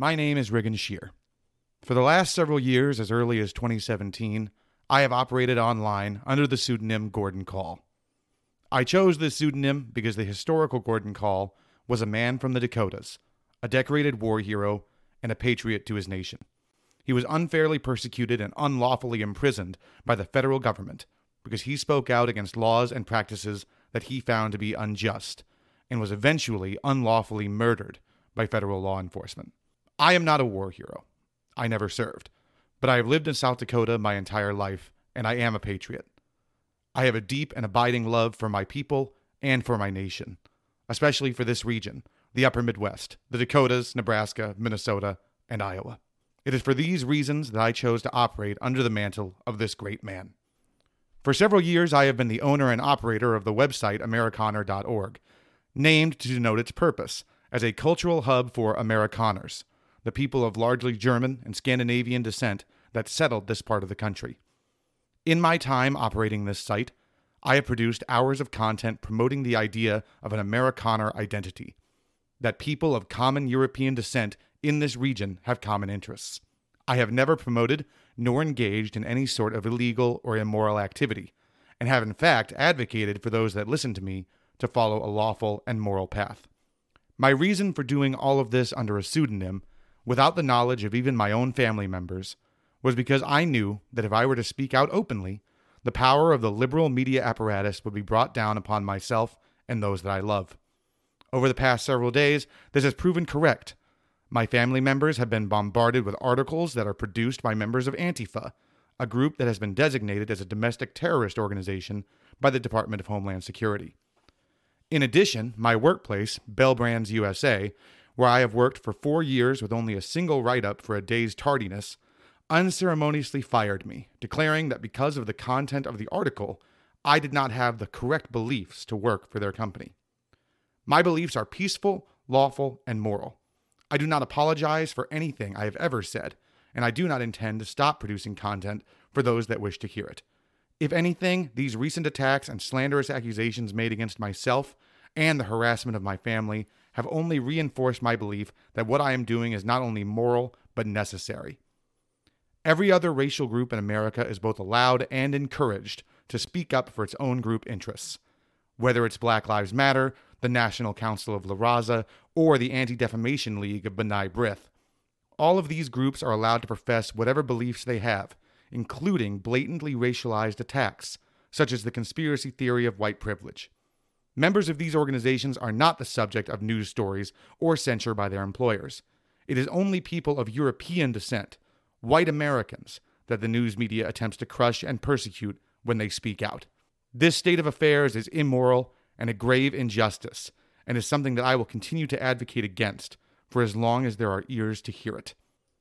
My name is Riggin Scheer. For the last several years, as early as 2017, I have operated online under the pseudonym Gordon Kahl. I chose this pseudonym because the historical Gordon Kahl was a man from the Dakotas, a decorated war hero, and a patriot to his nation. He was unfairly persecuted and unlawfully imprisoned by the federal government because he spoke out against laws and practices that he found to be unjust, and was eventually unlawfully murdered by federal law enforcement. I am not a war hero. I never served. But I have lived in South Dakota my entire life, and I am a patriot. I have a deep and abiding love for my people and for my nation, especially for this region, the upper Midwest, the Dakotas, Nebraska, Minnesota, and Iowa. It is for these reasons that I chose to operate under the mantle of this great man. For several years, I have been the owner and operator of the website Amerikaner.org, named to denote its purpose as a cultural hub for Amerikaners, the people of largely German and Scandinavian descent that settled this part of the country. In my time operating this site, I have produced hours of content promoting the idea of an Amerikaner identity, that people of common European descent in this region have common interests. I have never promoted nor engaged in any sort of illegal or immoral activity, and have in fact advocated for those that listen to me to follow a lawful and moral path. My reason for doing all of this under a pseudonym, without the knowledge of even my own family members, was because I knew that if I were to speak out openly, the power of the liberal media apparatus would be brought down upon myself and those that I love. Over the past several days, this has proven correct. My family members have been bombarded with articles that are produced by members of Antifa, a group that has been designated as a domestic terrorist organization by the Department of Homeland Security. In addition, my workplace, Bel Brands USA, where I have worked for four years with only a single write up for a day's tardiness, unceremoniously fired me, declaring that because of the content of the article, I did not have the correct beliefs to work for their company. My beliefs are peaceful, lawful, and moral. I do not apologize for anything I have ever said, and I do not intend to stop producing content for those that wish to hear it. If anything, these recent attacks and slanderous accusations made against myself and the harassment of my family have only reinforced my belief that what I am doing is not only moral, but necessary. Every other racial group in America is both allowed and encouraged to speak up for its own group interests. Whether it's Black Lives Matter, the National Council of La Raza, or the Anti Defamation League of B'nai B'rith. All of these groups are allowed to profess whatever beliefs they have, including blatantly racialized attacks, such as the conspiracy theory of white privilege. Members of these organizations are not the subject of news stories or censure by their employers. It is only people of European descent, white Americans, that the news media attempts to crush and persecute when they speak out. This state of affairs is immoral and a grave injustice, and is something that I will continue to advocate against for as long as there are ears to hear it.